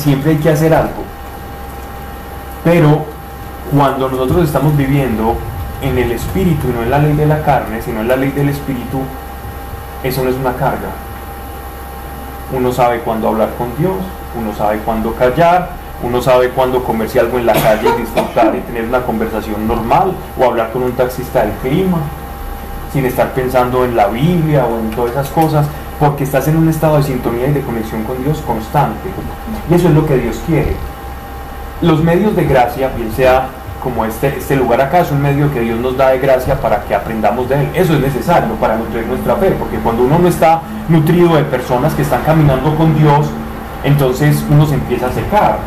siempre hay que hacer algo. Pero cuando nosotros estamos viviendo en el espíritu y no en la ley de la carne, sino en la ley del espíritu, eso no es una carga. Uno sabe cuándo hablar con Dios, uno sabe cuándo callar, uno sabe cuándo comerse algo en la calle y disfrutar y tener una conversación normal o hablar con un taxista del clima, sin estar pensando en la Biblia o en todas esas cosas, porque estás en un estado de sintonía y de conexión con Dios constante. Y eso es lo que Dios quiere. Los medios de gracia, bien sea como este, este lugar acá, es un medio que Dios nos da de gracia para que aprendamos de Él. Eso es necesario para nutrir nuestra fe, porque cuando uno no está nutrido de personas que están caminando con Dios, entonces uno se empieza a secar.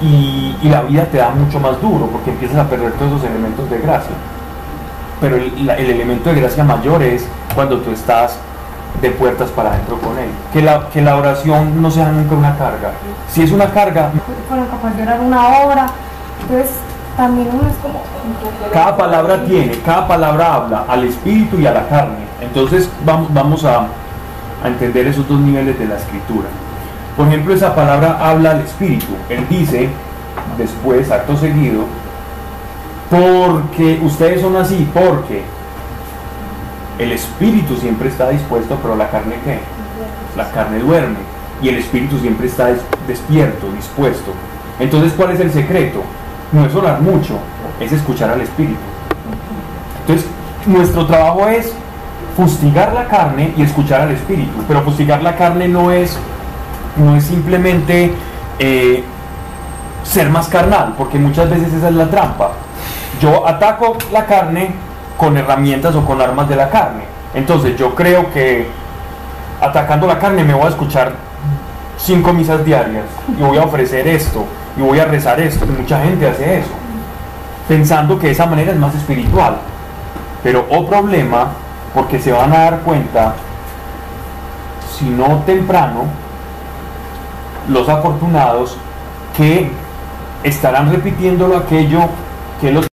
Y, la vida te da mucho más duro, porque empiezas a perder todos esos elementos de gracia. Pero el elemento de gracia mayor es cuando tú estás de puertas para adentro con Él. Que la, que la oración no sea nunca una carga. Si es una carga, fueron capaces de orar una hora. Entonces, también uno es como. cada palabra tiene, cada palabra habla al espíritu y a la carne. Entonces vamos, vamos a, a entender esos dos niveles de la escritura. Por ejemplo, esa palabra habla al espíritu. Él dice, después, acto seguido, porque ustedes son así, porque el espíritu siempre está dispuesto, pero la carne qué? La carne duerme y el espíritu siempre está des- despierto, dispuesto. Entonces, ¿cuál es el secreto? No es orar mucho, es escuchar al espíritu. Entonces, nuestro trabajo es fustigar la carne y escuchar al espíritu. Pero fustigar la carne no es, no es simplemente eh, ser más carnal, porque muchas veces esa es la trampa. Yo ataco la carne con herramientas o con armas de la carne. Entonces yo creo que atacando la carne me voy a escuchar cinco misas diarias y voy a ofrecer esto y voy a rezar esto. Y mucha gente hace eso, pensando que de esa manera es más espiritual. Pero o problema, porque se van a dar cuenta, si no temprano, los afortunados que estarán repitiéndolo aquello que los